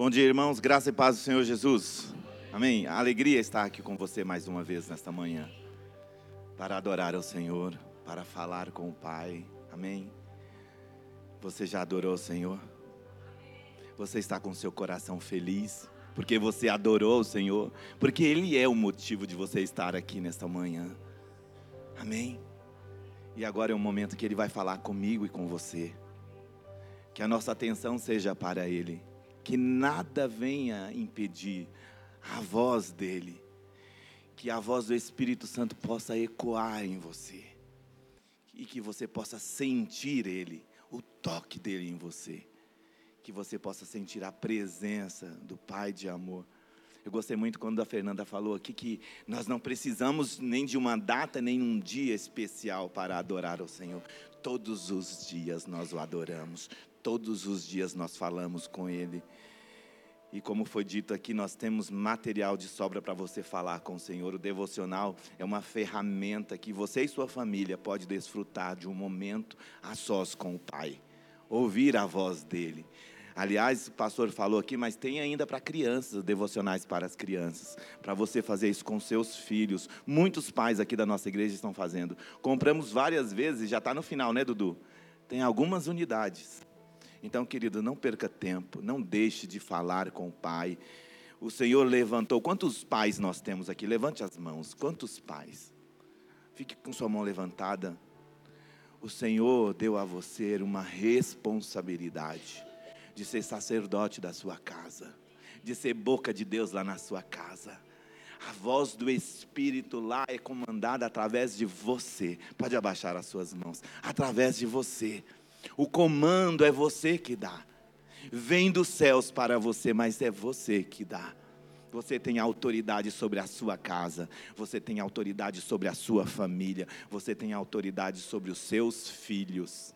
Bom dia, irmãos. Graça e paz do Senhor Jesus. Amém. A alegria estar aqui com você mais uma vez nesta manhã. Para adorar ao Senhor, para falar com o Pai. Amém. Você já adorou o Senhor? Você está com seu coração feliz? Porque você adorou o Senhor? Porque Ele é o motivo de você estar aqui nesta manhã. Amém. E agora é o momento que Ele vai falar comigo e com você. Que a nossa atenção seja para Ele que nada venha impedir a voz dele, que a voz do Espírito Santo possa ecoar em você e que você possa sentir ele, o toque dele em você, que você possa sentir a presença do Pai de amor. Eu gostei muito quando a Fernanda falou aqui que nós não precisamos nem de uma data, nem um dia especial para adorar o Senhor. Todos os dias nós o adoramos, Todos os dias nós falamos com Ele. E como foi dito aqui, nós temos material de sobra para você falar com o Senhor. O devocional é uma ferramenta que você e sua família pode desfrutar de um momento a sós com o Pai. Ouvir a voz dele. Aliás, o pastor falou aqui, mas tem ainda para crianças, devocionais para as crianças, para você fazer isso com seus filhos. Muitos pais aqui da nossa igreja estão fazendo. Compramos várias vezes, já está no final, né, Dudu? Tem algumas unidades. Então, querido, não perca tempo, não deixe de falar com o Pai. O Senhor levantou. Quantos pais nós temos aqui? Levante as mãos. Quantos pais? Fique com sua mão levantada. O Senhor deu a você uma responsabilidade de ser sacerdote da sua casa, de ser boca de Deus lá na sua casa. A voz do Espírito lá é comandada através de você. Pode abaixar as suas mãos. Através de você. O comando é você que dá. Vem dos céus para você, mas é você que dá. Você tem autoridade sobre a sua casa, você tem autoridade sobre a sua família, você tem autoridade sobre os seus filhos.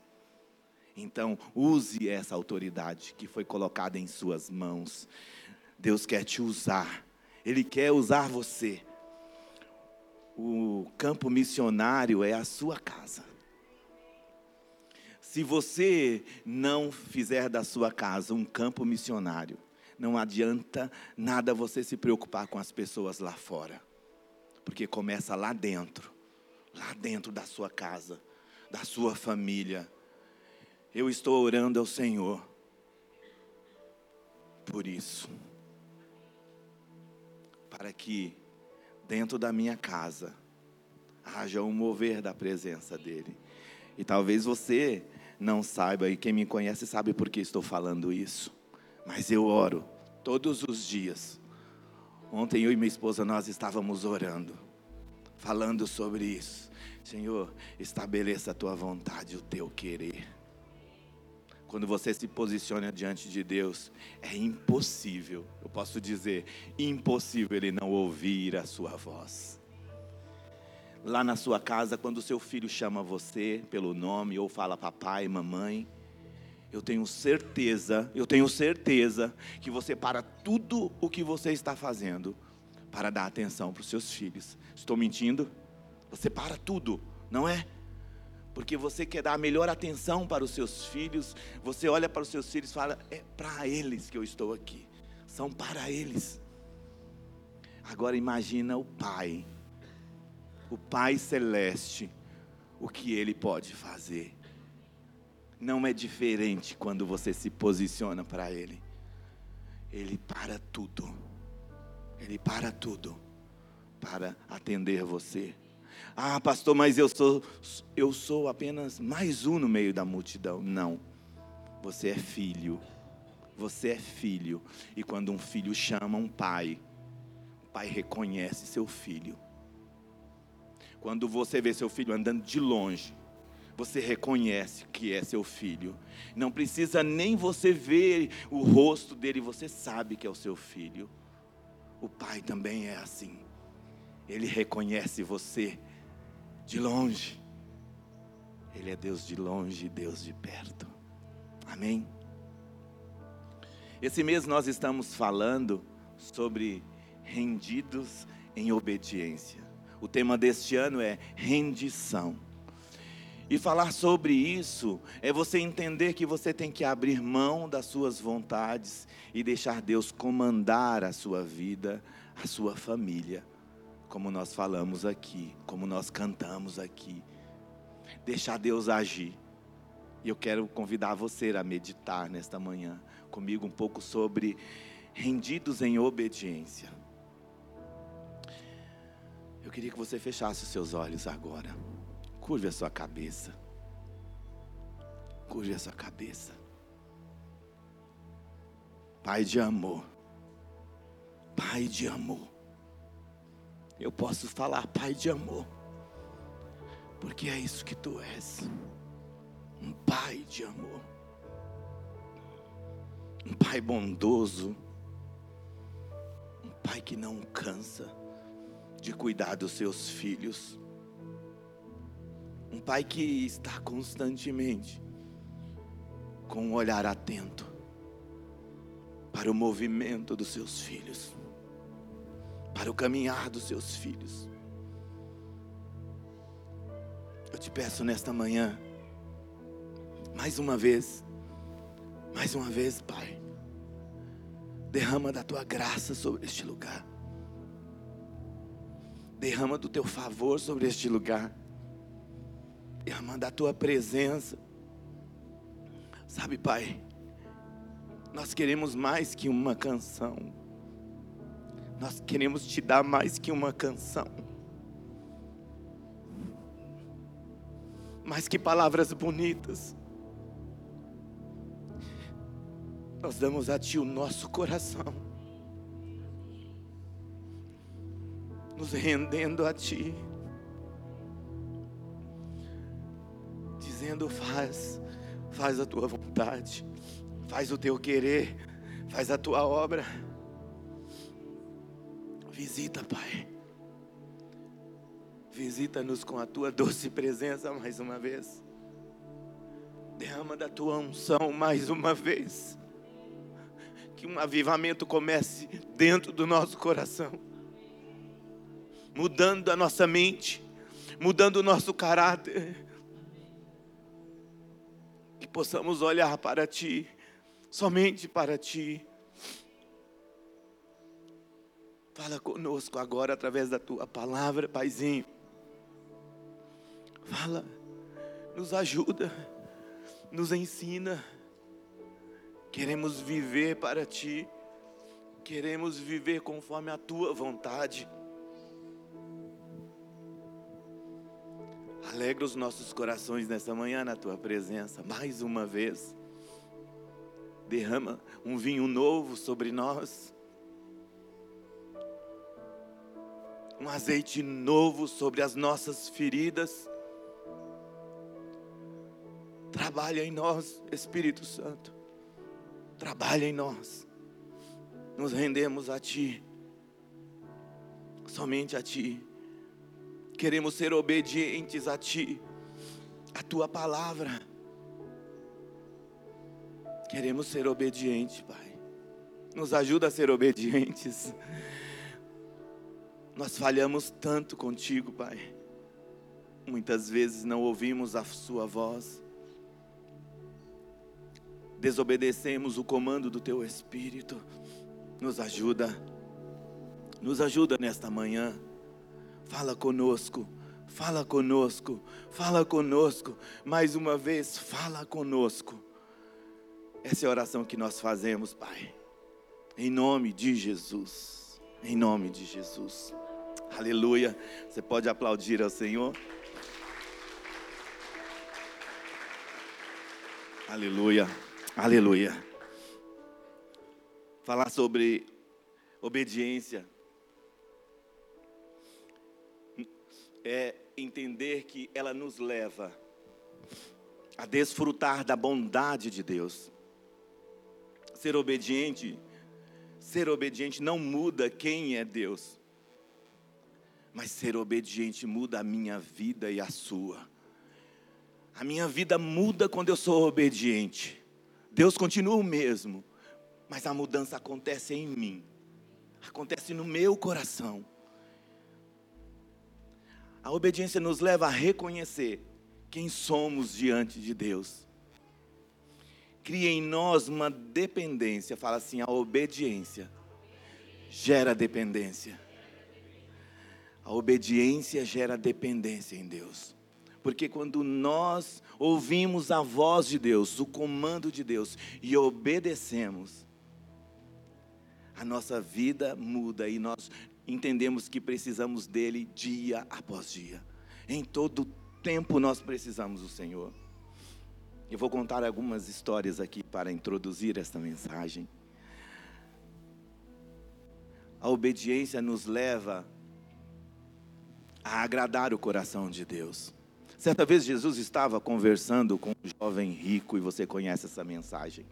Então, use essa autoridade que foi colocada em suas mãos. Deus quer te usar, Ele quer usar você. O campo missionário é a sua casa. Se você não fizer da sua casa um campo missionário, não adianta nada você se preocupar com as pessoas lá fora, porque começa lá dentro, lá dentro da sua casa, da sua família. Eu estou orando ao Senhor por isso, para que dentro da minha casa haja um mover da presença dEle. E talvez você não saiba, e quem me conhece sabe por que estou falando isso. Mas eu oro todos os dias. Ontem eu e minha esposa nós estávamos orando, falando sobre isso. Senhor, estabeleça a tua vontade, o teu querer. Quando você se posiciona diante de Deus, é impossível, eu posso dizer, impossível ele não ouvir a sua voz lá na sua casa, quando o seu filho chama você pelo nome ou fala papai, mamãe, eu tenho certeza, eu tenho certeza que você para tudo o que você está fazendo para dar atenção para os seus filhos. Estou mentindo? Você para tudo, não é? Porque você quer dar a melhor atenção para os seus filhos, você olha para os seus filhos e fala: é para eles que eu estou aqui, são para eles. Agora imagina o pai o Pai Celeste, o que Ele pode fazer. Não é diferente quando você se posiciona para Ele. Ele para tudo. Ele para tudo para atender você. Ah, pastor, mas eu sou eu sou apenas mais um no meio da multidão. Não. Você é filho. Você é filho. E quando um filho chama um pai, o pai reconhece seu filho. Quando você vê seu filho andando de longe, você reconhece que é seu filho. Não precisa nem você ver o rosto dele, você sabe que é o seu filho. O pai também é assim. Ele reconhece você de longe. Ele é Deus de longe e Deus de perto. Amém? Esse mês nós estamos falando sobre rendidos em obediência. O tema deste ano é rendição. E falar sobre isso é você entender que você tem que abrir mão das suas vontades e deixar Deus comandar a sua vida, a sua família, como nós falamos aqui, como nós cantamos aqui. Deixar Deus agir. E eu quero convidar você a meditar nesta manhã comigo um pouco sobre rendidos em obediência. Eu queria que você fechasse os seus olhos agora. Curve a sua cabeça. Curve a sua cabeça. Pai de amor. Pai de amor. Eu posso falar Pai de amor. Porque é isso que tu és. Um Pai de amor. Um Pai bondoso. Um Pai que não cansa de cuidar dos seus filhos um pai que está constantemente com um olhar atento para o movimento dos seus filhos, para o caminhar dos seus filhos. Eu te peço nesta manhã, mais uma vez, mais uma vez, Pai, derrama da tua graça sobre este lugar, derrama do teu favor sobre este lugar derramando a tua presença. Sabe, Pai, nós queremos mais que uma canção. Nós queremos te dar mais que uma canção. Mais que palavras bonitas. Nós damos a Ti o nosso coração. Nos rendendo a Ti. dizendo: faz, faz a tua vontade, faz o teu querer, faz a tua obra. Visita, Pai. Visita-nos com a tua doce presença mais uma vez. Derrama da tua unção mais uma vez. Que um avivamento comece dentro do nosso coração, mudando a nossa mente, mudando o nosso caráter possamos olhar para Ti, somente para Ti. Fala conosco agora através da Tua palavra, Paizinho. Fala, nos ajuda, nos ensina. Queremos viver para Ti, queremos viver conforme a Tua vontade. Alegra os nossos corações nessa manhã na tua presença, mais uma vez. Derrama um vinho novo sobre nós. Um azeite novo sobre as nossas feridas. Trabalha em nós, Espírito Santo. Trabalha em nós. Nos rendemos a Ti. Somente a Ti. Queremos ser obedientes a Ti, a Tua palavra. Queremos ser obedientes, Pai. Nos ajuda a ser obedientes. Nós falhamos tanto contigo, Pai. Muitas vezes não ouvimos a Sua voz. Desobedecemos o comando do Teu Espírito. Nos ajuda. Nos ajuda nesta manhã. Fala conosco, fala conosco, fala conosco. Mais uma vez, fala conosco. Essa é a oração que nós fazemos, Pai. Em nome de Jesus. Em nome de Jesus. Aleluia. Você pode aplaudir ao Senhor. Aleluia. Aleluia. Falar sobre obediência é entender que ela nos leva a desfrutar da bondade de Deus. Ser obediente, ser obediente não muda quem é Deus, mas ser obediente muda a minha vida e a sua. A minha vida muda quando eu sou obediente. Deus continua o mesmo, mas a mudança acontece em mim, acontece no meu coração. A obediência nos leva a reconhecer quem somos diante de Deus. Cria em nós uma dependência, fala assim: a obediência gera dependência. A obediência gera dependência em Deus. Porque quando nós ouvimos a voz de Deus, o comando de Deus e obedecemos, a nossa vida muda e nós entendemos que precisamos dele dia após dia. Em todo tempo nós precisamos do Senhor. Eu vou contar algumas histórias aqui para introduzir esta mensagem. A obediência nos leva a agradar o coração de Deus. Certa vez Jesus estava conversando com um jovem rico e você conhece essa mensagem.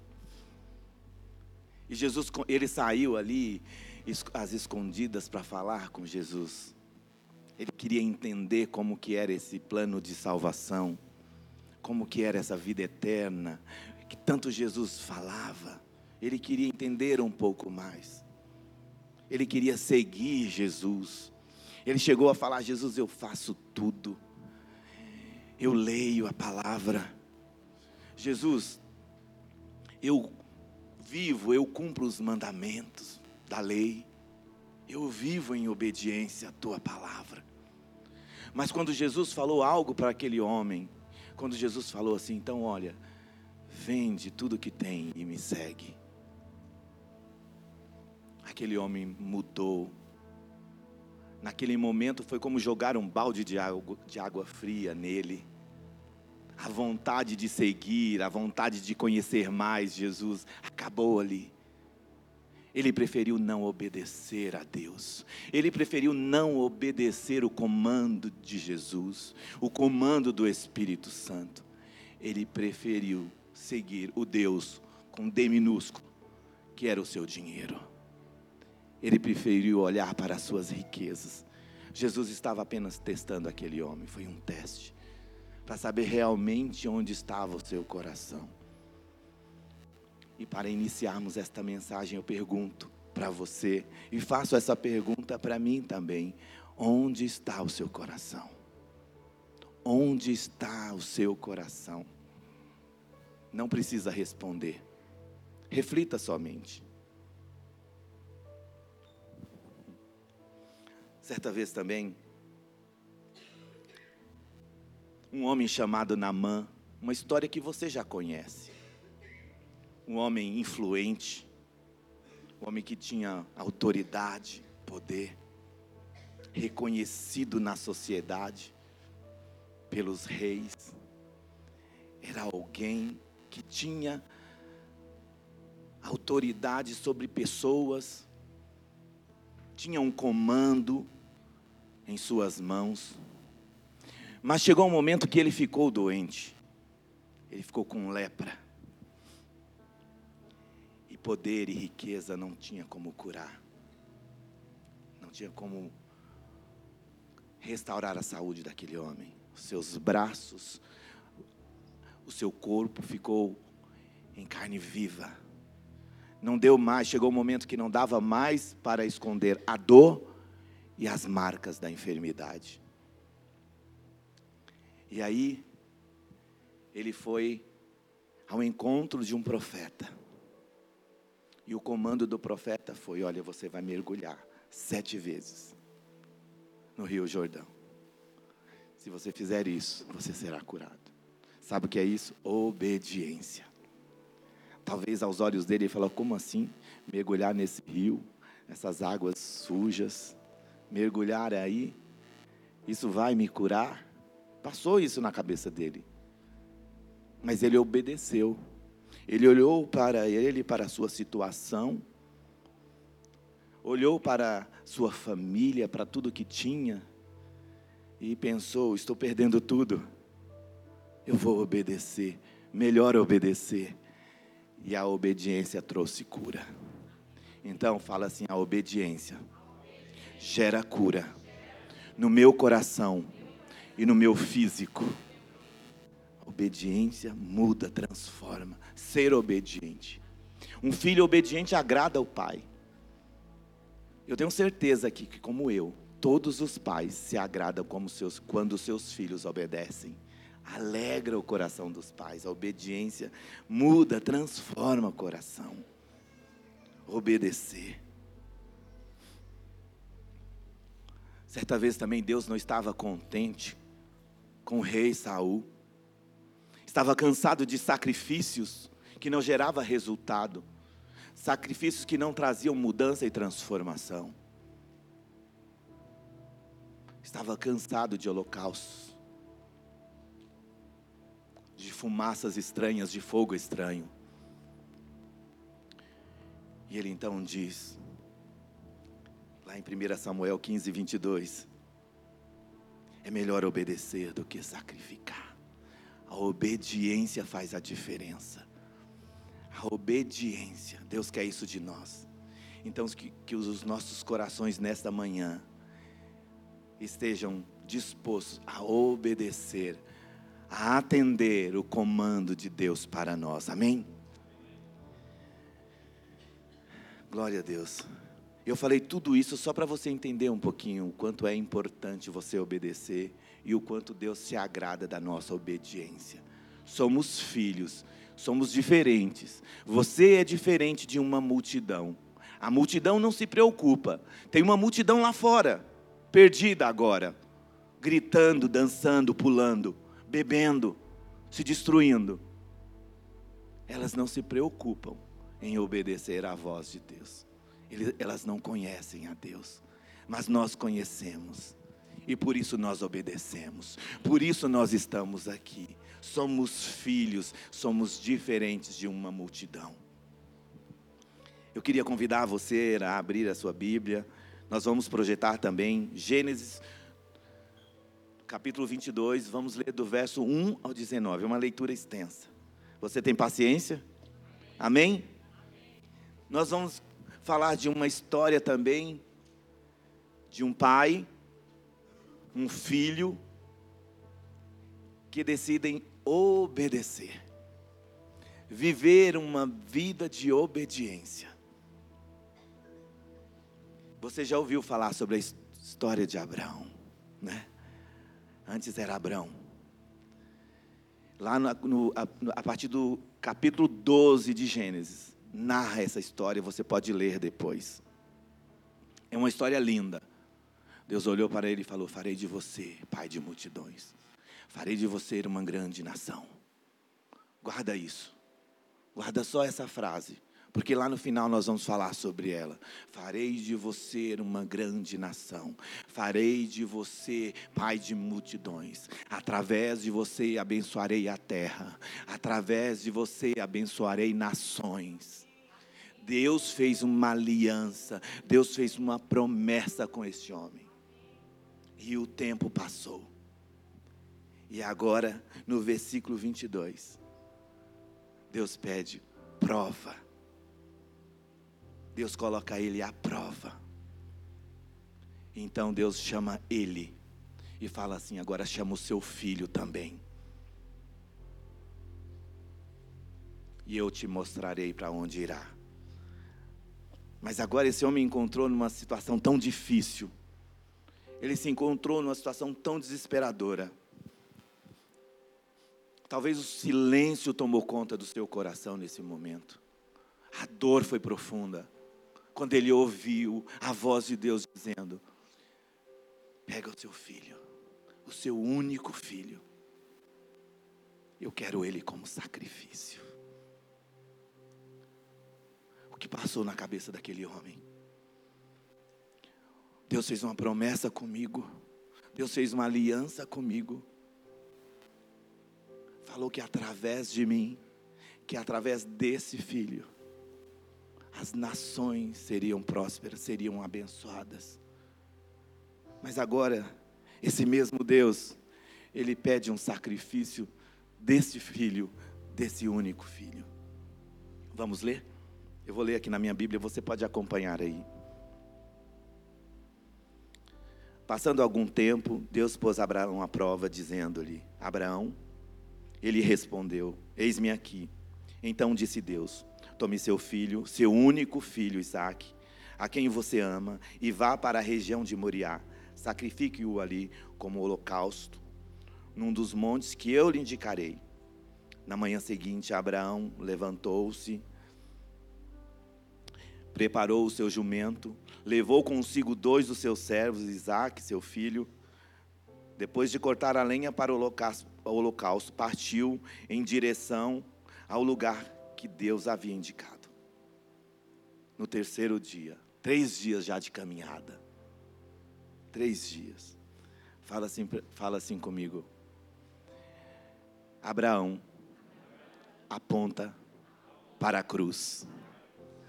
E Jesus, ele saiu ali às escondidas para falar com Jesus. Ele queria entender como que era esse plano de salvação, como que era essa vida eterna, que tanto Jesus falava. Ele queria entender um pouco mais. Ele queria seguir Jesus. Ele chegou a falar: Jesus, eu faço tudo eu leio a palavra. Jesus, eu vivo, eu cumpro os mandamentos da lei. Eu vivo em obediência à tua palavra. Mas quando Jesus falou algo para aquele homem, quando Jesus falou assim, então olha, vende tudo que tem e me segue. Aquele homem mudou. Naquele momento foi como jogar um balde de água, de água fria nele a vontade de seguir, a vontade de conhecer mais Jesus, acabou ali. Ele preferiu não obedecer a Deus. Ele preferiu não obedecer o comando de Jesus, o comando do Espírito Santo. Ele preferiu seguir o Deus com D minúsculo, que era o seu dinheiro. Ele preferiu olhar para as suas riquezas. Jesus estava apenas testando aquele homem, foi um teste para saber realmente onde estava o seu coração. E para iniciarmos esta mensagem, eu pergunto para você, e faço essa pergunta para mim também: onde está o seu coração? Onde está o seu coração? Não precisa responder, reflita somente. Certa vez também, um homem chamado Namã, uma história que você já conhece. Um homem influente, um homem que tinha autoridade, poder, reconhecido na sociedade pelos reis. Era alguém que tinha autoridade sobre pessoas, tinha um comando em suas mãos. Mas chegou um momento que ele ficou doente. Ele ficou com lepra. Poder e riqueza não tinha como curar. Não tinha como restaurar a saúde daquele homem. Os seus braços, o seu corpo ficou em carne viva. Não deu mais, chegou um momento que não dava mais para esconder a dor e as marcas da enfermidade. E aí, ele foi ao encontro de um profeta. E o comando do profeta foi: Olha, você vai mergulhar sete vezes no Rio Jordão. Se você fizer isso, você será curado. Sabe o que é isso? Obediência. Talvez aos olhos dele ele falou: Como assim? Mergulhar nesse rio, essas águas sujas, mergulhar aí, isso vai me curar? Passou isso na cabeça dele. Mas ele obedeceu. Ele olhou para ele, para a sua situação, olhou para sua família, para tudo que tinha, e pensou: estou perdendo tudo. Eu vou obedecer, melhor obedecer. E a obediência trouxe cura. Então, fala assim: a obediência gera cura no meu coração e no meu físico. Obediência muda, transforma. Ser obediente. Um filho obediente agrada ao pai. Eu tenho certeza aqui que, como eu, todos os pais se agradam seus, quando seus filhos obedecem alegra o coração dos pais. A obediência muda, transforma o coração. Obedecer. Certa vez também Deus não estava contente com o rei Saul. Estava cansado de sacrifícios que não gerava resultado, sacrifícios que não traziam mudança e transformação. Estava cansado de holocaustos, de fumaças estranhas, de fogo estranho. E ele então diz: Lá em 1 Samuel 15, 22. É melhor obedecer do que sacrificar. A obediência faz a diferença. A obediência, Deus quer isso de nós. Então, que, que os nossos corações nesta manhã estejam dispostos a obedecer, a atender o comando de Deus para nós. Amém? Glória a Deus. Eu falei tudo isso só para você entender um pouquinho o quanto é importante você obedecer e o quanto Deus se agrada da nossa obediência. Somos filhos, somos diferentes. Você é diferente de uma multidão. A multidão não se preocupa. Tem uma multidão lá fora, perdida agora, gritando, dançando, pulando, bebendo, se destruindo. Elas não se preocupam em obedecer à voz de Deus elas não conhecem a Deus, mas nós conhecemos. E por isso nós obedecemos. Por isso nós estamos aqui. Somos filhos, somos diferentes de uma multidão. Eu queria convidar você a abrir a sua Bíblia. Nós vamos projetar também Gênesis capítulo 22, vamos ler do verso 1 ao 19. É uma leitura extensa. Você tem paciência? Amém? Nós vamos falar de uma história também de um pai, um filho que decidem obedecer. Viver uma vida de obediência. Você já ouviu falar sobre a história de Abraão, né? Antes era Abraão. Lá no, no, a, a partir do capítulo 12 de Gênesis, narra essa história, você pode ler depois. É uma história linda. Deus olhou para ele e falou: Farei de você, pai de multidões. Farei de você uma grande nação. Guarda isso. Guarda só essa frase. Porque lá no final nós vamos falar sobre ela. Farei de você uma grande nação. Farei de você pai de multidões. Através de você abençoarei a terra. Através de você abençoarei nações. Deus fez uma aliança, Deus fez uma promessa com esse homem. E o tempo passou. E agora, no versículo 22, Deus pede prova. Deus coloca ele à prova. Então Deus chama ele e fala assim: agora chama o seu filho também. E eu te mostrarei para onde irá. Mas agora esse homem encontrou numa situação tão difícil. Ele se encontrou numa situação tão desesperadora. Talvez o silêncio tomou conta do seu coração nesse momento. A dor foi profunda. Quando ele ouviu a voz de Deus dizendo: Pega o seu filho, o seu único filho. Eu quero ele como sacrifício que passou na cabeça daquele homem. Deus fez uma promessa comigo. Deus fez uma aliança comigo. Falou que através de mim, que através desse filho, as nações seriam prósperas, seriam abençoadas. Mas agora, esse mesmo Deus, ele pede um sacrifício desse filho, desse único filho. Vamos ler? Eu vou ler aqui na minha Bíblia, você pode acompanhar aí. Passando algum tempo, Deus pôs Abraão à prova, dizendo-lhe: Abraão, ele respondeu: Eis-me aqui. Então disse Deus: Tome seu filho, seu único filho Isaque, a quem você ama, e vá para a região de Moriá. Sacrifique-o ali como holocausto, num dos montes que eu lhe indicarei. Na manhã seguinte, Abraão levantou-se, preparou o seu jumento, levou consigo dois dos seus servos, Isaque, seu filho. Depois de cortar a lenha para o holocausto, partiu em direção ao lugar que Deus havia indicado. No terceiro dia, três dias já de caminhada. Três dias. Fala assim, fala assim comigo. Abraão aponta para a cruz.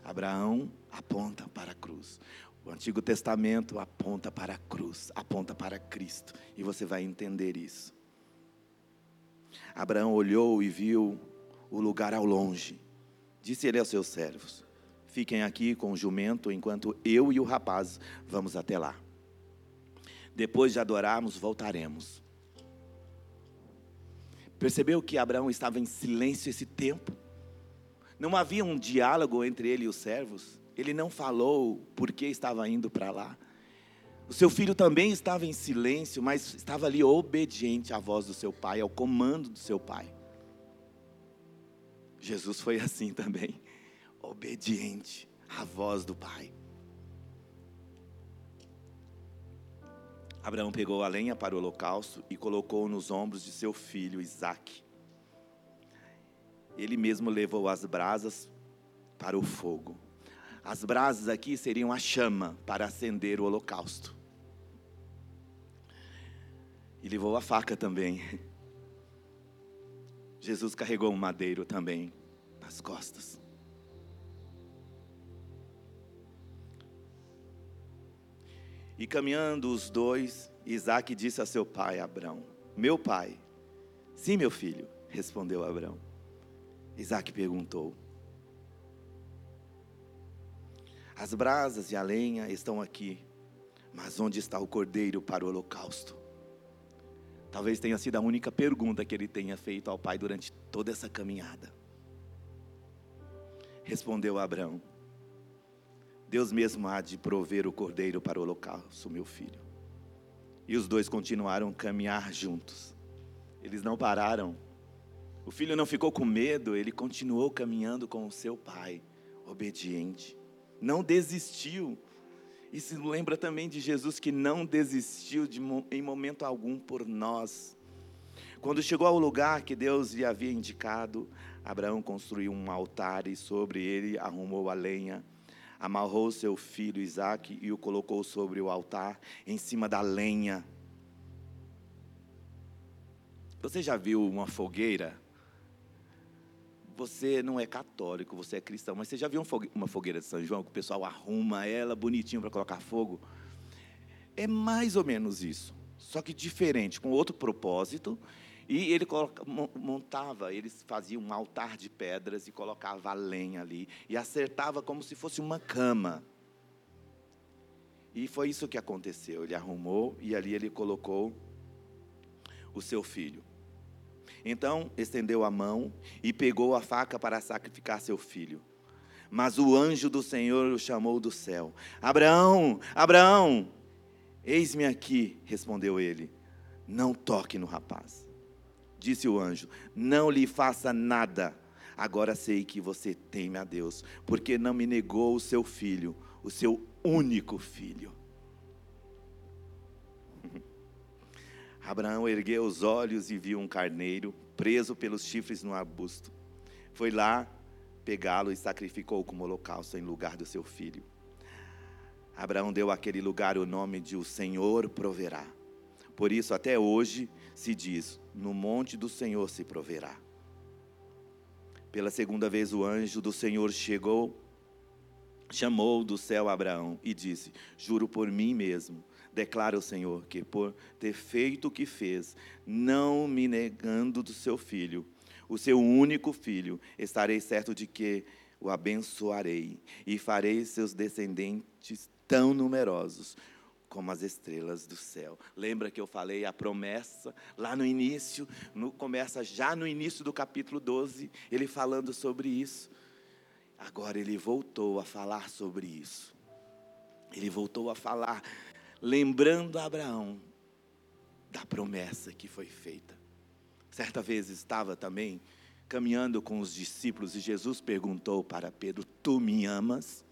Abraão aponta para a cruz. O Antigo Testamento aponta para a cruz, aponta para Cristo, e você vai entender isso. Abraão olhou e viu o lugar ao longe. Disse ele aos seus servos: Fiquem aqui com o jumento enquanto eu e o rapaz vamos até lá. Depois de adorarmos, voltaremos. Percebeu que Abraão estava em silêncio esse tempo? Não havia um diálogo entre ele e os servos? Ele não falou por que estava indo para lá. O seu filho também estava em silêncio, mas estava ali obediente à voz do seu pai, ao comando do seu pai. Jesus foi assim também, obediente à voz do pai. Abraão pegou a lenha para o holocausto e colocou nos ombros de seu filho Isaque. Ele mesmo levou as brasas para o fogo. As brasas aqui seriam a chama para acender o holocausto. E levou a faca também. Jesus carregou um madeiro também nas costas. E caminhando os dois, Isaac disse a seu pai Abraão: Meu pai. Sim, meu filho, respondeu Abraão. Isaac perguntou: As brasas e a lenha estão aqui, mas onde está o cordeiro para o holocausto? Talvez tenha sido a única pergunta que ele tenha feito ao pai durante toda essa caminhada. Respondeu Abraão: Deus mesmo há de prover o cordeiro para o holocausto, meu filho. E os dois continuaram a caminhar juntos. Eles não pararam. O filho não ficou com medo, ele continuou caminhando com o seu pai, obediente não desistiu. Isso lembra também de Jesus que não desistiu de, em momento algum por nós. Quando chegou ao lugar que Deus lhe havia indicado, Abraão construiu um altar e sobre ele arrumou a lenha, amarrou seu filho Isaque e o colocou sobre o altar, em cima da lenha. Você já viu uma fogueira? Você não é católico, você é cristão, mas você já viu uma fogueira de São João que o pessoal arruma ela bonitinho para colocar fogo? É mais ou menos isso, só que diferente, com outro propósito. E ele montava, eles faziam um altar de pedras e colocava a lenha ali e acertava como se fosse uma cama. E foi isso que aconteceu. Ele arrumou e ali ele colocou o seu filho. Então estendeu a mão e pegou a faca para sacrificar seu filho. Mas o anjo do Senhor o chamou do céu: Abraão, Abraão, eis-me aqui, respondeu ele. Não toque no rapaz. Disse o anjo: Não lhe faça nada. Agora sei que você teme a Deus, porque não me negou o seu filho, o seu único filho. Abraão ergueu os olhos e viu um carneiro preso pelos chifres no arbusto. Foi lá pegá-lo e sacrificou como holocausto em lugar do seu filho. Abraão deu àquele lugar o nome de o Senhor proverá. Por isso, até hoje se diz: no monte do Senhor se proverá. Pela segunda vez, o anjo do Senhor chegou, chamou do céu Abraão e disse: Juro por mim mesmo Declara o Senhor que, por ter feito o que fez, não me negando do seu filho, o seu único filho, estarei certo de que o abençoarei e farei seus descendentes tão numerosos como as estrelas do céu. Lembra que eu falei a promessa lá no início, no, começa já no início do capítulo 12, ele falando sobre isso. Agora ele voltou a falar sobre isso. Ele voltou a falar lembrando a Abraão da promessa que foi feita. Certa vez estava também caminhando com os discípulos e Jesus perguntou para Pedro: Tu me amas?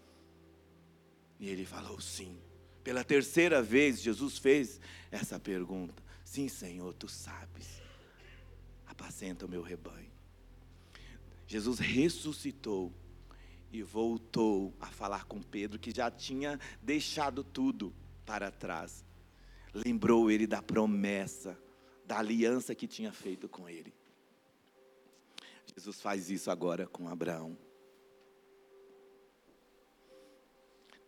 E ele falou: Sim. Pela terceira vez, Jesus fez essa pergunta: Sim, Senhor, tu sabes. Apacenta o meu rebanho. Jesus ressuscitou e voltou a falar com Pedro, que já tinha deixado tudo para trás. Lembrou ele da promessa, da aliança que tinha feito com ele. Jesus faz isso agora com Abraão.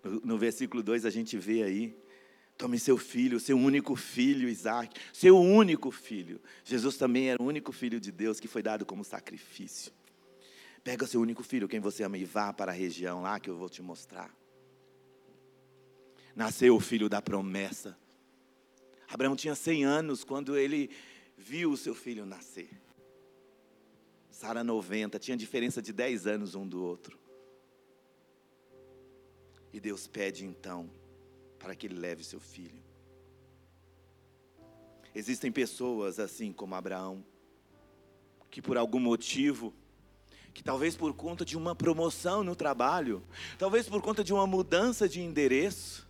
No, no versículo 2 a gente vê aí Tome seu filho, seu único filho, Isaac, seu único filho. Jesus também era o único filho de Deus que foi dado como sacrifício. Pega seu único filho, quem você ama, e vá para a região lá que eu vou te mostrar. Nasceu o filho da promessa. Abraão tinha 100 anos quando ele viu o seu filho nascer. Sara 90, tinha diferença de 10 anos um do outro. E Deus pede então para que ele leve seu filho. Existem pessoas assim como Abraão, que por algum motivo, que talvez por conta de uma promoção no trabalho, talvez por conta de uma mudança de endereço,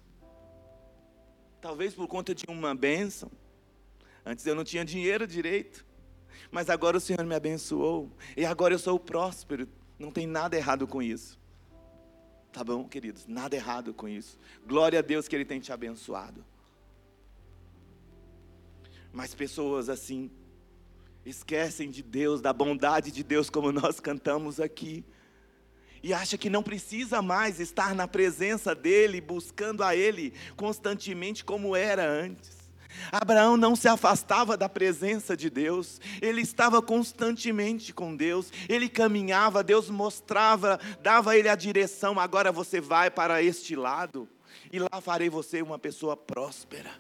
talvez por conta de uma bênção. Antes eu não tinha dinheiro direito, mas agora o Senhor me abençoou, e agora eu sou próspero, não tem nada errado com isso. Tá bom, queridos? Nada errado com isso. Glória a Deus que Ele tem te abençoado. Mas pessoas assim, esquecem de Deus, da bondade de Deus, como nós cantamos aqui, e acha que não precisa mais estar na presença dEle, buscando a Ele constantemente como era antes. Abraão não se afastava da presença de Deus, ele estava constantemente com Deus, ele caminhava, Deus mostrava, dava a ele a direção. Agora você vai para este lado, e lá farei você uma pessoa próspera,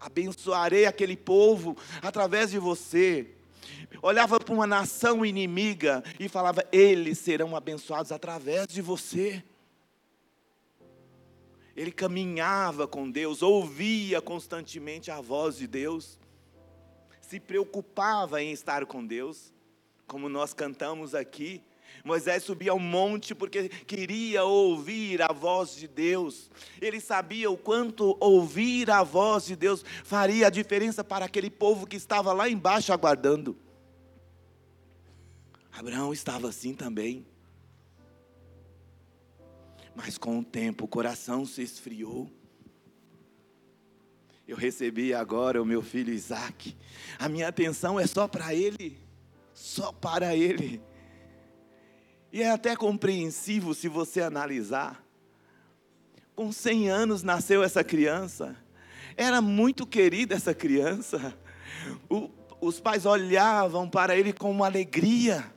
abençoarei aquele povo através de você. Olhava para uma nação inimiga e falava: eles serão abençoados através de você. Ele caminhava com Deus, ouvia constantemente a voz de Deus, se preocupava em estar com Deus, como nós cantamos aqui. Moisés subia ao monte porque queria ouvir a voz de Deus. Ele sabia o quanto ouvir a voz de Deus faria a diferença para aquele povo que estava lá embaixo aguardando. Abraão estava assim também. Mas com o tempo o coração se esfriou. Eu recebi agora o meu filho Isaac. A minha atenção é só para ele. Só para ele. E é até compreensivo se você analisar. Com 100 anos nasceu essa criança. Era muito querida essa criança. O, os pais olhavam para ele com uma alegria.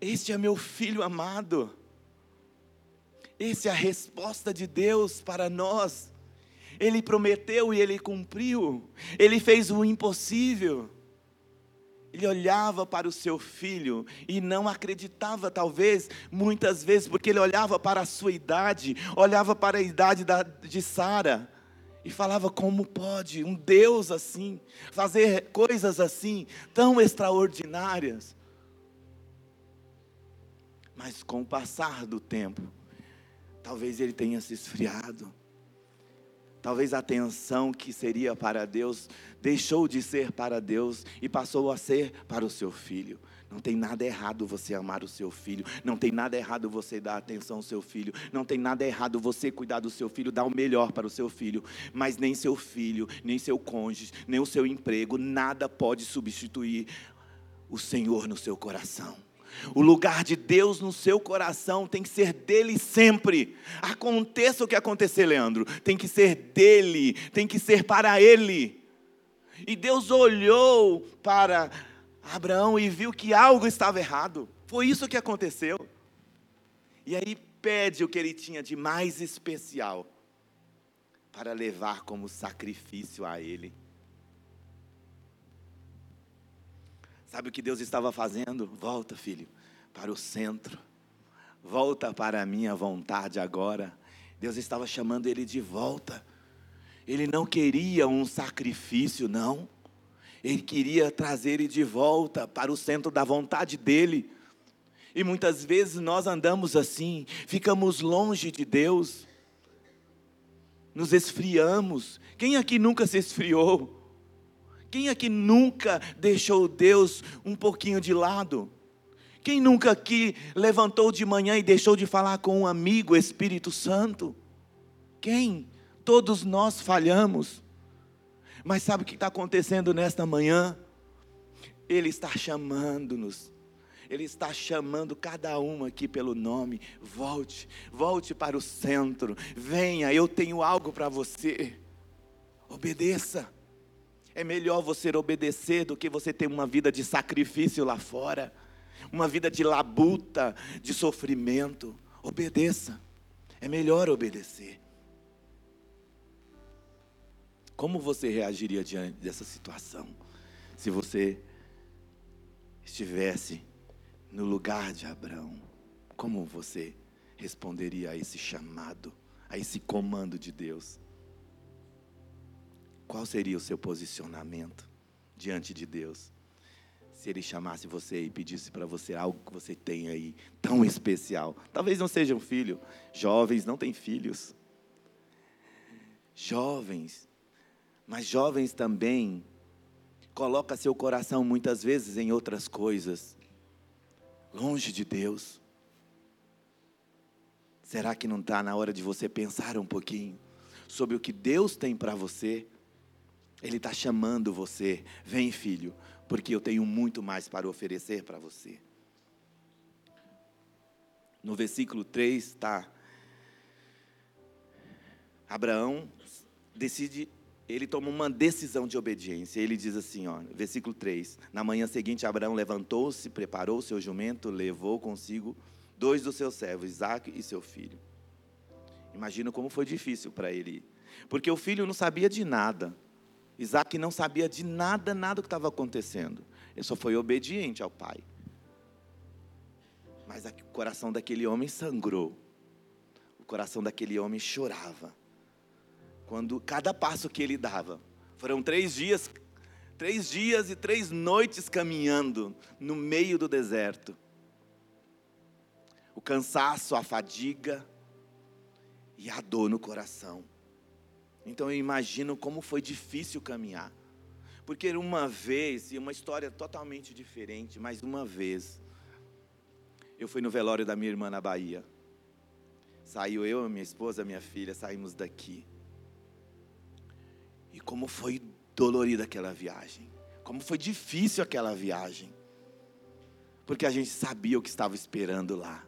Este é meu filho amado. Essa é a resposta de Deus para nós. Ele prometeu e ele cumpriu. Ele fez o impossível. Ele olhava para o seu filho e não acreditava, talvez, muitas vezes, porque ele olhava para a sua idade, olhava para a idade da, de Sara e falava: como pode um Deus assim fazer coisas assim, tão extraordinárias? Mas com o passar do tempo, talvez ele tenha se esfriado. Talvez a atenção que seria para Deus deixou de ser para Deus e passou a ser para o seu filho. Não tem nada errado você amar o seu filho, não tem nada errado você dar atenção ao seu filho, não tem nada errado você cuidar do seu filho, dar o melhor para o seu filho, mas nem seu filho, nem seu cônjuge, nem o seu emprego, nada pode substituir o Senhor no seu coração. O lugar de Deus no seu coração tem que ser dele sempre. Aconteça o que acontecer, Leandro, tem que ser dele, tem que ser para ele. E Deus olhou para Abraão e viu que algo estava errado. Foi isso que aconteceu. E aí pede o que ele tinha de mais especial para levar como sacrifício a ele. Sabe o que Deus estava fazendo? Volta, filho, para o centro. Volta para a minha vontade agora. Deus estava chamando ele de volta. Ele não queria um sacrifício, não. Ele queria trazer ele de volta para o centro da vontade dele. E muitas vezes nós andamos assim, ficamos longe de Deus, nos esfriamos. Quem aqui nunca se esfriou? Quem aqui nunca deixou Deus um pouquinho de lado? Quem nunca aqui levantou de manhã e deixou de falar com um amigo, Espírito Santo? Quem? Todos nós falhamos. Mas sabe o que está acontecendo nesta manhã? Ele está chamando-nos. Ele está chamando cada um aqui pelo nome. Volte, volte para o centro. Venha, eu tenho algo para você. Obedeça. É melhor você obedecer do que você ter uma vida de sacrifício lá fora, uma vida de labuta, de sofrimento. Obedeça. É melhor obedecer. Como você reagiria diante dessa situação? Se você estivesse no lugar de Abraão, como você responderia a esse chamado, a esse comando de Deus? Qual seria o seu posicionamento diante de Deus? Se Ele chamasse você e pedisse para você algo que você tem aí tão especial. Talvez não seja um filho. Jovens não têm filhos. Jovens. Mas jovens também coloca seu coração muitas vezes em outras coisas. Longe de Deus. Será que não está na hora de você pensar um pouquinho sobre o que Deus tem para você? Ele está chamando você, vem filho, porque eu tenho muito mais para oferecer para você. No versículo 3 está. Abraão decide, ele toma uma decisão de obediência. Ele diz assim, ó, versículo 3: Na manhã seguinte, Abraão levantou-se, preparou seu jumento, levou consigo dois dos seus servos, Isaac e seu filho. Imagina como foi difícil para ele, porque o filho não sabia de nada. Isaac não sabia de nada, nada que estava acontecendo. Ele só foi obediente ao pai. Mas o coração daquele homem sangrou. O coração daquele homem chorava. Quando cada passo que ele dava, foram três dias, três dias e três noites caminhando no meio do deserto. O cansaço, a fadiga e a dor no coração. Então eu imagino como foi difícil caminhar. Porque uma vez, e uma história totalmente diferente, mas uma vez, eu fui no velório da minha irmã na Bahia. Saiu eu, minha esposa, minha filha, saímos daqui. E como foi dolorida aquela viagem. Como foi difícil aquela viagem. Porque a gente sabia o que estava esperando lá.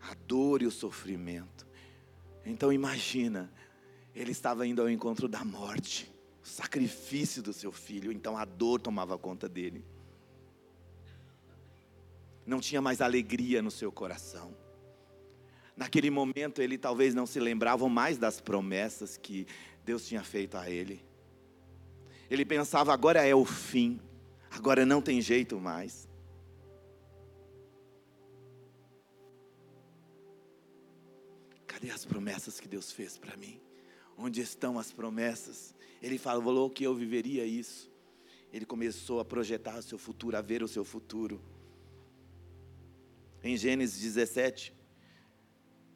A dor e o sofrimento. Então imagina, ele estava indo ao encontro da morte, o sacrifício do seu filho, então a dor tomava conta dele. Não tinha mais alegria no seu coração. Naquele momento ele talvez não se lembrava mais das promessas que Deus tinha feito a ele. Ele pensava, agora é o fim, agora não tem jeito mais. Cadê as promessas que Deus fez para mim? Onde estão as promessas? Ele falou que eu viveria isso. Ele começou a projetar o seu futuro, a ver o seu futuro. Em Gênesis 17,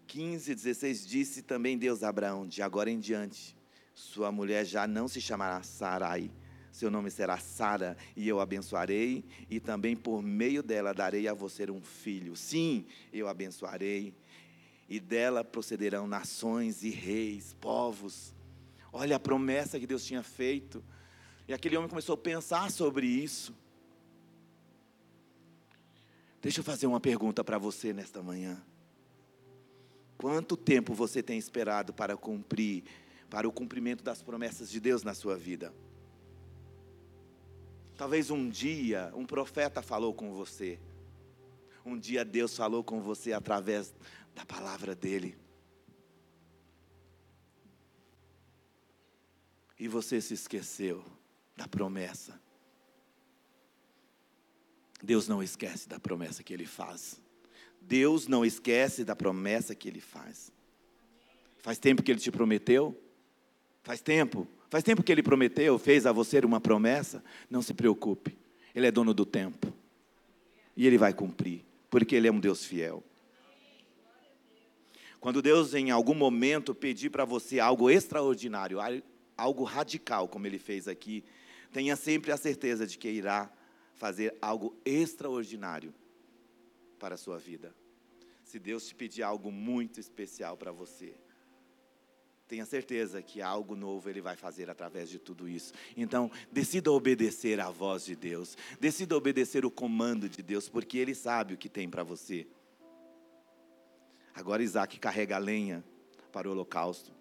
15, 16, disse também Deus a Abraão: De agora em diante, sua mulher já não se chamará Sarai, seu nome será Sara, e eu abençoarei, e também por meio dela darei a você um filho. Sim, eu abençoarei e dela procederão nações e reis, povos. Olha a promessa que Deus tinha feito. E aquele homem começou a pensar sobre isso. Deixa eu fazer uma pergunta para você nesta manhã. Quanto tempo você tem esperado para cumprir, para o cumprimento das promessas de Deus na sua vida? Talvez um dia um profeta falou com você. Um dia Deus falou com você através da palavra dele. E você se esqueceu da promessa. Deus não esquece da promessa que ele faz. Deus não esquece da promessa que ele faz. Faz tempo que ele te prometeu? Faz tempo. Faz tempo que ele prometeu, fez a você uma promessa? Não se preocupe. Ele é dono do tempo. E ele vai cumprir, porque ele é um Deus fiel. Quando Deus em algum momento pedir para você algo extraordinário, algo radical, como ele fez aqui, tenha sempre a certeza de que irá fazer algo extraordinário para a sua vida. Se Deus te pedir algo muito especial para você, tenha certeza que algo novo Ele vai fazer através de tudo isso. Então, decida obedecer à voz de Deus, decida obedecer o comando de Deus, porque Ele sabe o que tem para você. Agora Isaac carrega a lenha para o holocausto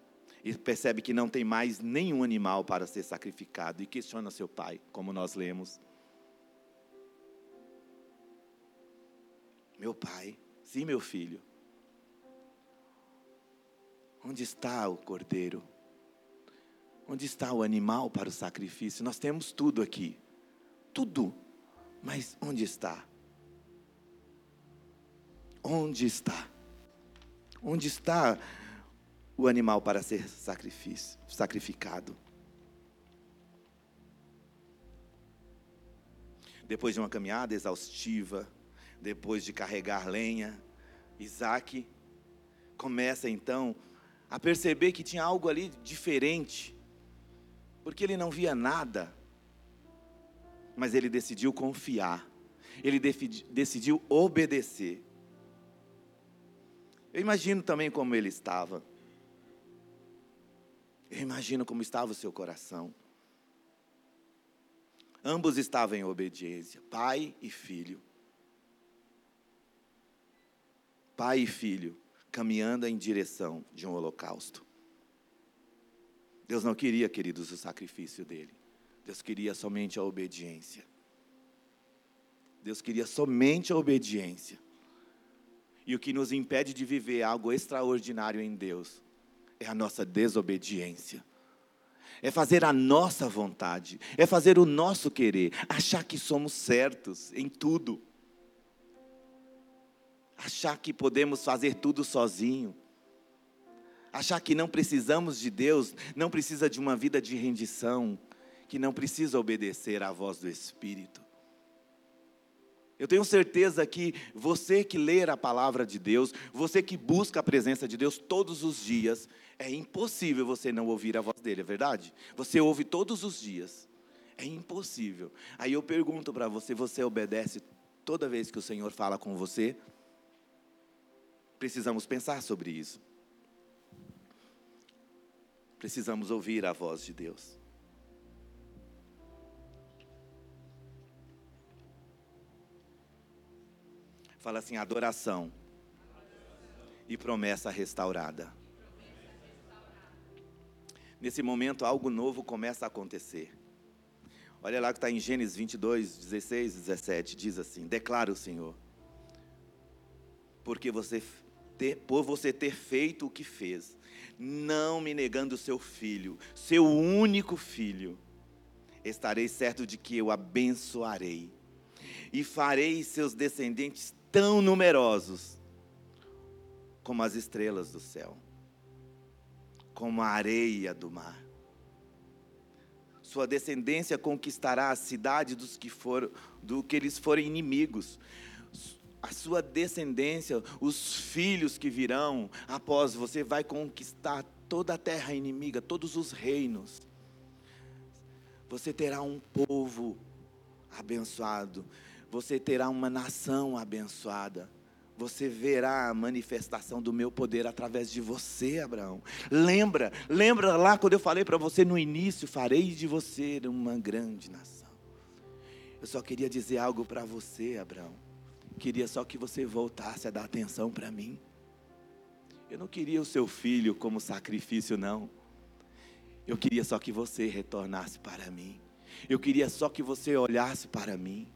e percebe que não tem mais nenhum animal para ser sacrificado e questiona seu pai, como nós lemos. Meu pai, sim, meu filho, Onde está o cordeiro? Onde está o animal para o sacrifício? Nós temos tudo aqui. Tudo. Mas onde está? Onde está? Onde está o animal para ser sacrifício, sacrificado? Depois de uma caminhada exaustiva, depois de carregar lenha, Isaac começa então a perceber que tinha algo ali diferente, porque ele não via nada, mas ele decidiu confiar, ele decidiu obedecer. Eu imagino também como ele estava, eu imagino como estava o seu coração. Ambos estavam em obediência, pai e filho. Pai e filho caminhando em direção de um holocausto. Deus não queria, queridos, o sacrifício dele. Deus queria somente a obediência. Deus queria somente a obediência. E o que nos impede de viver algo extraordinário em Deus é a nossa desobediência. É fazer a nossa vontade, é fazer o nosso querer, achar que somos certos em tudo achar que podemos fazer tudo sozinho, achar que não precisamos de Deus, não precisa de uma vida de rendição, que não precisa obedecer à voz do Espírito. Eu tenho certeza que você que lê a palavra de Deus, você que busca a presença de Deus todos os dias, é impossível você não ouvir a voz dele, é verdade? Você ouve todos os dias. É impossível. Aí eu pergunto para você: você obedece toda vez que o Senhor fala com você? Precisamos pensar sobre isso. Precisamos ouvir a voz de Deus. Fala assim: adoração e promessa restaurada. Nesse momento, algo novo começa a acontecer. Olha lá que está em Gênesis 22, 16, 17. Diz assim: Declara o Senhor, porque você ter, por você ter feito o que fez, não me negando seu filho, seu único filho, estarei certo de que eu abençoarei e farei seus descendentes tão numerosos como as estrelas do céu, como a areia do mar. Sua descendência conquistará a cidade dos que foram, do que eles forem inimigos a sua descendência, os filhos que virão após você, vai conquistar toda a terra inimiga, todos os reinos. Você terá um povo abençoado, você terá uma nação abençoada. Você verá a manifestação do meu poder através de você, Abraão. Lembra, lembra lá quando eu falei para você no início: farei de você uma grande nação. Eu só queria dizer algo para você, Abraão. Queria só que você voltasse a dar atenção para mim. Eu não queria o seu filho como sacrifício, não. Eu queria só que você retornasse para mim. Eu queria só que você olhasse para mim.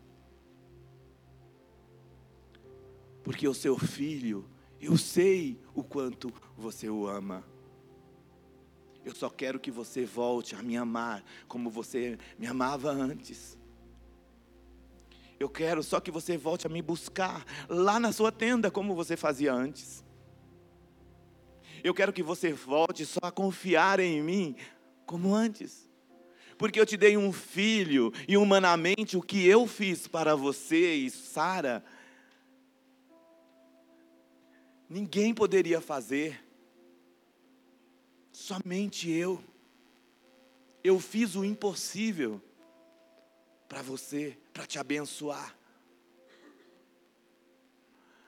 Porque o seu filho, eu sei o quanto você o ama. Eu só quero que você volte a me amar como você me amava antes. Eu quero só que você volte a me buscar lá na sua tenda, como você fazia antes. Eu quero que você volte só a confiar em mim como antes. Porque eu te dei um filho e humanamente o que eu fiz para você e Sara, ninguém poderia fazer. Somente eu. Eu fiz o impossível para você, para te abençoar.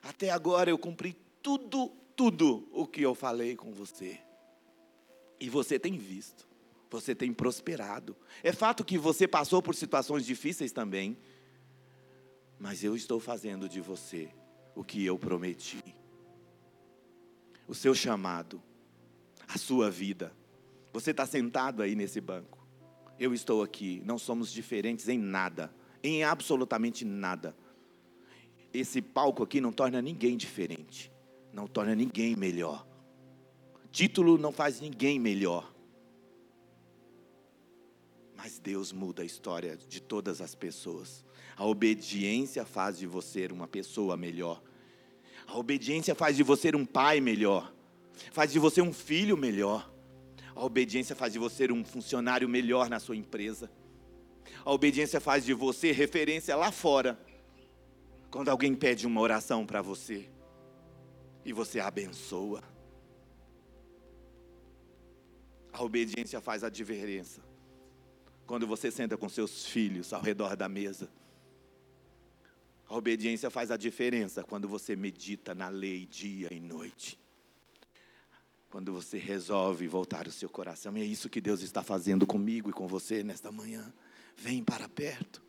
Até agora eu cumpri tudo, tudo o que eu falei com você. E você tem visto, você tem prosperado. É fato que você passou por situações difíceis também, mas eu estou fazendo de você o que eu prometi. O seu chamado, a sua vida. Você está sentado aí nesse banco. Eu estou aqui. Não somos diferentes em nada, em absolutamente nada esse palco aqui não torna ninguém diferente, não torna ninguém melhor. Título não faz ninguém melhor. Mas Deus muda a história de todas as pessoas. A obediência faz de você uma pessoa melhor. A obediência faz de você um pai melhor. Faz de você um filho melhor. A obediência faz de você um funcionário melhor na sua empresa. A obediência faz de você referência lá fora quando alguém pede uma oração para você e você abençoa, a obediência faz a diferença. Quando você senta com seus filhos ao redor da mesa, a obediência faz a diferença quando você medita na lei dia e noite. Quando você resolve voltar o seu coração, e é isso que Deus está fazendo comigo e com você nesta manhã. Vem para perto.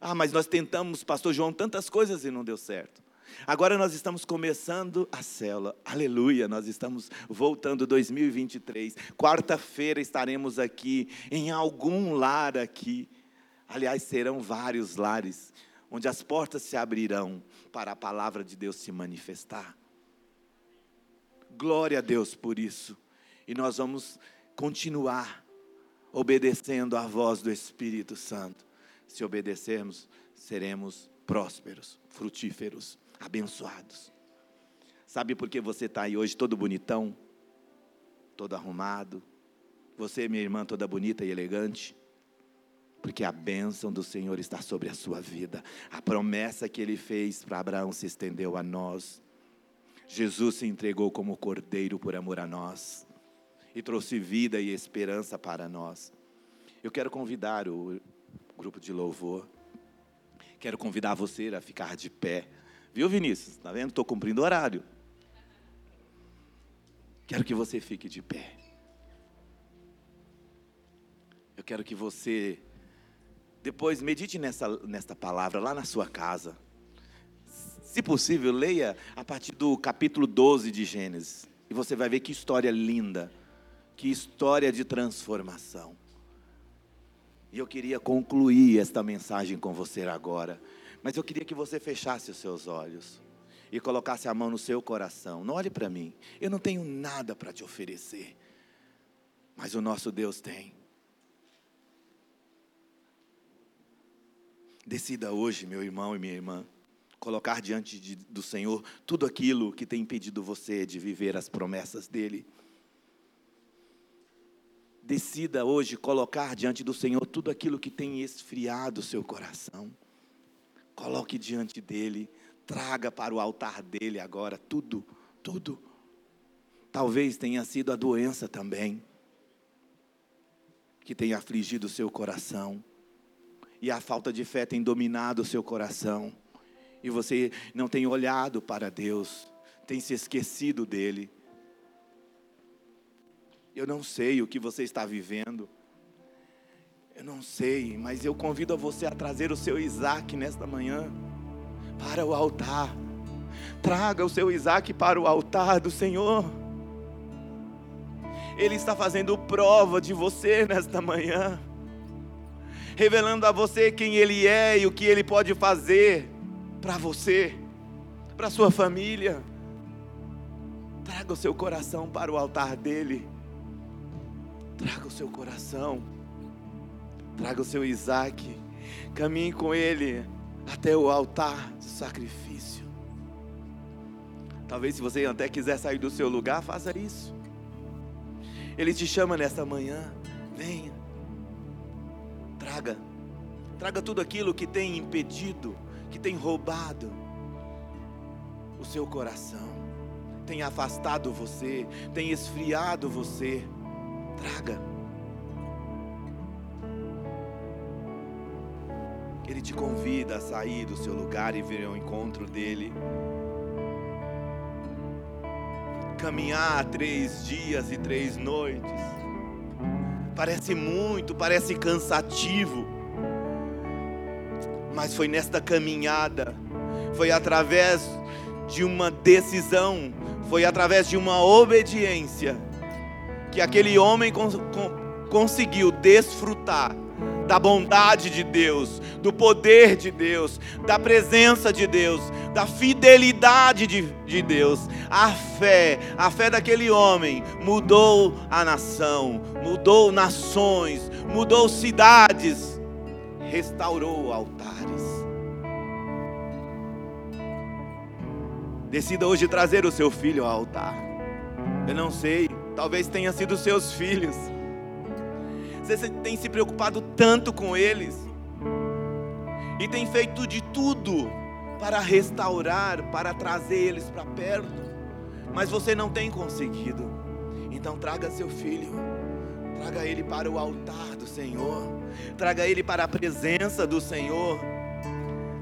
Ah, mas nós tentamos, pastor João, tantas coisas e não deu certo. Agora nós estamos começando a célula. Aleluia, nós estamos voltando 2023. Quarta-feira estaremos aqui em algum lar aqui. Aliás, serão vários lares onde as portas se abrirão para a palavra de Deus se manifestar. Glória a Deus por isso. E nós vamos continuar obedecendo à voz do Espírito Santo se obedecermos, seremos prósperos, frutíferos, abençoados. Sabe por que você está aí hoje todo bonitão, todo arrumado? Você, minha irmã, toda bonita e elegante? Porque a bênção do Senhor está sobre a sua vida. A promessa que ele fez para Abraão se estendeu a nós. Jesus se entregou como cordeiro por amor a nós e trouxe vida e esperança para nós. Eu quero convidar o grupo de louvor. Quero convidar você a ficar de pé. Viu, Vinícius? Está vendo? Estou cumprindo o horário. Quero que você fique de pé. Eu quero que você, depois, medite nessa, nesta palavra lá na sua casa. Se possível, leia a partir do capítulo 12 de Gênesis. E você vai ver que história linda, que história de transformação. E eu queria concluir esta mensagem com você agora. Mas eu queria que você fechasse os seus olhos e colocasse a mão no seu coração. Não olhe para mim. Eu não tenho nada para te oferecer. Mas o nosso Deus tem. Decida hoje, meu irmão e minha irmã, colocar diante de, do Senhor tudo aquilo que tem impedido você de viver as promessas dEle. Decida hoje colocar diante do Senhor tudo aquilo que tem esfriado o seu coração. Coloque diante dele, traga para o altar dele agora tudo, tudo. Talvez tenha sido a doença também que tem afligido o seu coração. E a falta de fé tem dominado o seu coração. E você não tem olhado para Deus, tem se esquecido dele. Eu não sei o que você está vivendo. Eu não sei, mas eu convido a você a trazer o seu Isaac nesta manhã para o altar. Traga o seu Isaac para o altar do Senhor. Ele está fazendo prova de você nesta manhã, revelando a você quem Ele é e o que Ele pode fazer para você, para sua família. Traga o seu coração para o altar dele. Traga o seu coração. Traga o seu Isaac. Caminhe com ele até o altar do sacrifício. Talvez se você até quiser sair do seu lugar, faça isso. Ele te chama nesta manhã. Venha. Traga. Traga tudo aquilo que tem impedido, que tem roubado o seu coração, tem afastado você, tem esfriado você. Traga. Ele te convida a sair do seu lugar e vir ao encontro dele. Caminhar três dias e três noites. Parece muito, parece cansativo. Mas foi nesta caminhada, foi através de uma decisão, foi através de uma obediência, que aquele homem cons conseguiu desfrutar da bondade de Deus, do poder de Deus, da presença de Deus, da fidelidade de, de Deus. A fé, a fé daquele homem mudou a nação, mudou nações, mudou cidades, restaurou altares. Decida hoje trazer o seu filho ao altar. Eu não sei, talvez tenha sido seus filhos. Você tem se preocupado tanto com eles e tem feito de tudo para restaurar, para trazer eles para perto, mas você não tem conseguido. Então traga seu filho, traga ele para o altar do Senhor, traga ele para a presença do Senhor.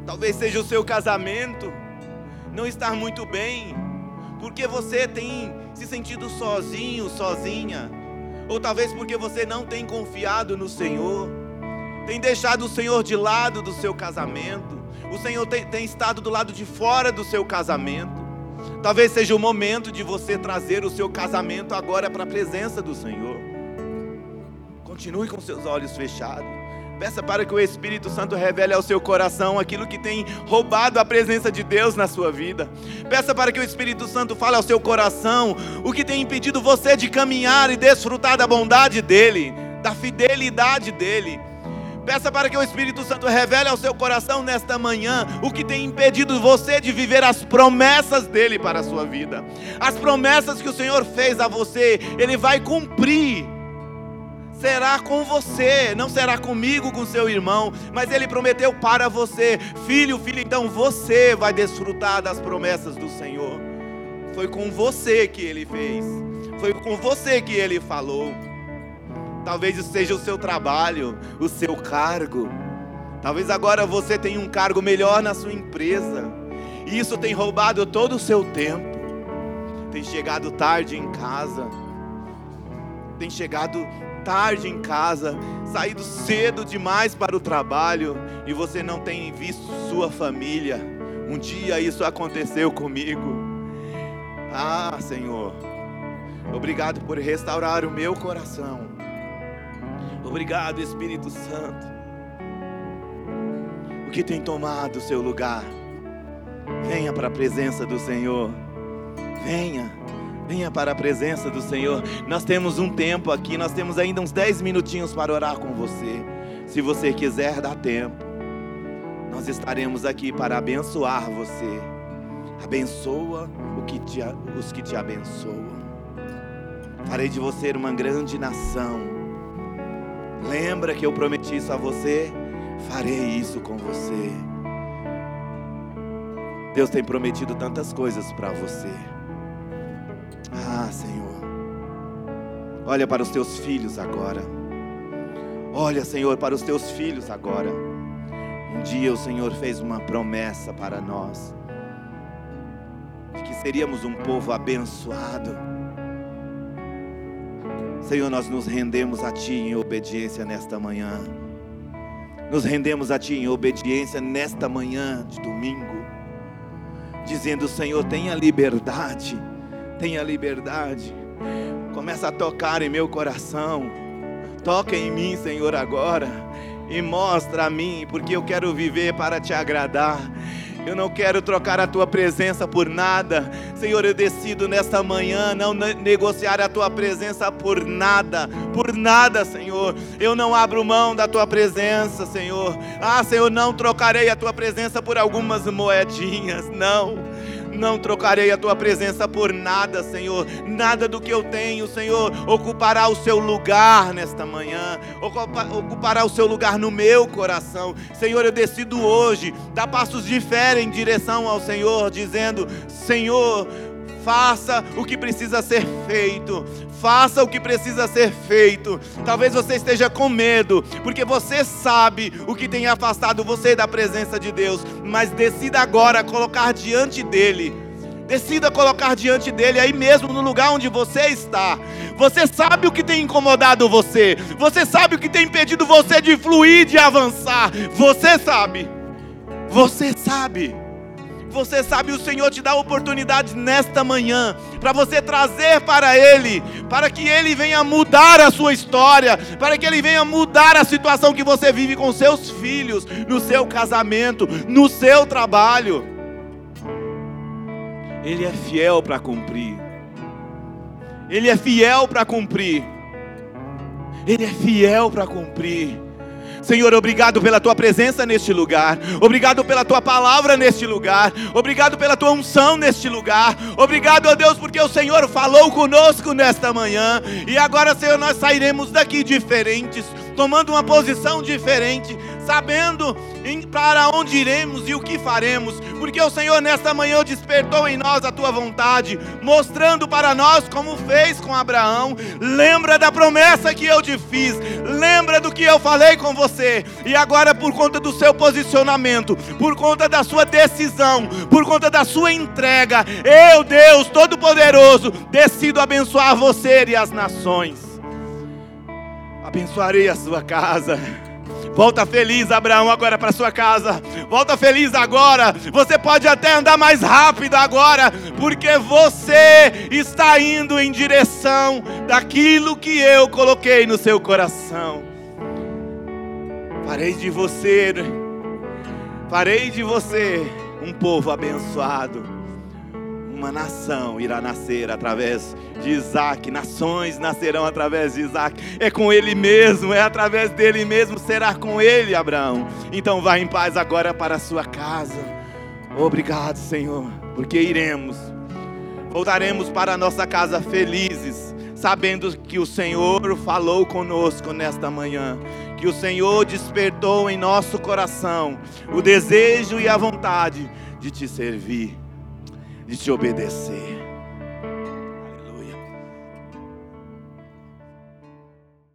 Talvez seja o seu casamento não estar muito bem, porque você tem se sentido sozinho, sozinha ou talvez porque você não tem confiado no Senhor, tem deixado o Senhor de lado do seu casamento, o Senhor tem, tem estado do lado de fora do seu casamento. Talvez seja o momento de você trazer o seu casamento agora para a presença do Senhor. Continue com seus olhos fechados. Peça para que o Espírito Santo revele ao seu coração aquilo que tem roubado a presença de Deus na sua vida. Peça para que o Espírito Santo fale ao seu coração o que tem impedido você de caminhar e desfrutar da bondade dEle, da fidelidade dEle. Peça para que o Espírito Santo revele ao seu coração nesta manhã o que tem impedido você de viver as promessas dele para a sua vida. As promessas que o Senhor fez a você, ele vai cumprir será com você, não será comigo, com seu irmão, mas ele prometeu para você, filho, filho, então você vai desfrutar das promessas do Senhor. Foi com você que ele fez, foi com você que ele falou. Talvez isso seja o seu trabalho, o seu cargo. Talvez agora você tenha um cargo melhor na sua empresa. E isso tem roubado todo o seu tempo. Tem chegado tarde em casa. Tem chegado tarde em casa, saído cedo demais para o trabalho e você não tem visto sua família. Um dia isso aconteceu comigo. Ah, Senhor, obrigado por restaurar o meu coração. Obrigado, Espírito Santo. O que tem tomado o seu lugar? Venha para a presença do Senhor. Venha. Venha para a presença do Senhor. Nós temos um tempo aqui, nós temos ainda uns 10 minutinhos para orar com você. Se você quiser, dá tempo. Nós estaremos aqui para abençoar você. Abençoa que te, os que te abençoam. Farei de você uma grande nação. Lembra que eu prometi isso a você? Farei isso com você. Deus tem prometido tantas coisas para você. Ah, Senhor. Olha para os teus filhos agora. Olha, Senhor, para os teus filhos agora. Um dia o Senhor fez uma promessa para nós de que seríamos um povo abençoado. Senhor, nós nos rendemos a Ti em obediência nesta manhã. Nos rendemos a Ti em obediência nesta manhã de domingo, dizendo: Senhor, tenha liberdade tenha liberdade. Começa a tocar em meu coração. Toca em mim, Senhor, agora. E mostra a mim, porque eu quero viver para te agradar. Eu não quero trocar a tua presença por nada. Senhor, eu decido nesta manhã não negociar a tua presença por nada, por nada, Senhor. Eu não abro mão da tua presença, Senhor. Ah, Senhor, não trocarei a tua presença por algumas moedinhas, não. Não trocarei a tua presença por nada, Senhor. Nada do que eu tenho, Senhor, ocupará o seu lugar nesta manhã, ocupará o seu lugar no meu coração. Senhor, eu decido hoje dar passos de fé em direção ao Senhor, dizendo: Senhor, faça o que precisa ser feito. Faça o que precisa ser feito. Talvez você esteja com medo, porque você sabe o que tem afastado você da presença de Deus, mas decida agora colocar diante dele. Decida colocar diante dele aí mesmo no lugar onde você está. Você sabe o que tem incomodado você. Você sabe o que tem impedido você de fluir, de avançar. Você sabe. Você sabe você sabe, o Senhor te dá oportunidade nesta manhã para você trazer para Ele, para que Ele venha mudar a sua história, para que Ele venha mudar a situação que você vive com seus filhos, no seu casamento, no seu trabalho. Ele é fiel para cumprir. Ele é fiel para cumprir. Ele é fiel para cumprir. Senhor, obrigado pela tua presença neste lugar. Obrigado pela tua palavra neste lugar. Obrigado pela tua unção neste lugar. Obrigado, ó Deus, porque o Senhor falou conosco nesta manhã. E agora, Senhor, nós sairemos daqui diferentes tomando uma posição diferente, sabendo para onde iremos e o que faremos, porque o Senhor nesta manhã despertou em nós a tua vontade, mostrando para nós como fez com Abraão. Lembra da promessa que eu te fiz, lembra do que eu falei com você, e agora, por conta do seu posicionamento, por conta da sua decisão, por conta da sua entrega, eu, Deus Todo-Poderoso, decido abençoar você e as nações abençoarei a sua casa. Volta feliz, Abraão, agora para sua casa. Volta feliz agora. Você pode até andar mais rápido agora, porque você está indo em direção daquilo que eu coloquei no seu coração. Farei de você, farei de você um povo abençoado uma nação irá nascer através de Isaac, nações nascerão através de Isaac. É com ele mesmo, é através dele mesmo, será com ele, Abraão. Então vá em paz agora para a sua casa. Obrigado, Senhor, porque iremos, voltaremos para a nossa casa felizes, sabendo que o Senhor falou conosco nesta manhã que o Senhor despertou em nosso coração o desejo e a vontade de te servir de te obedecer.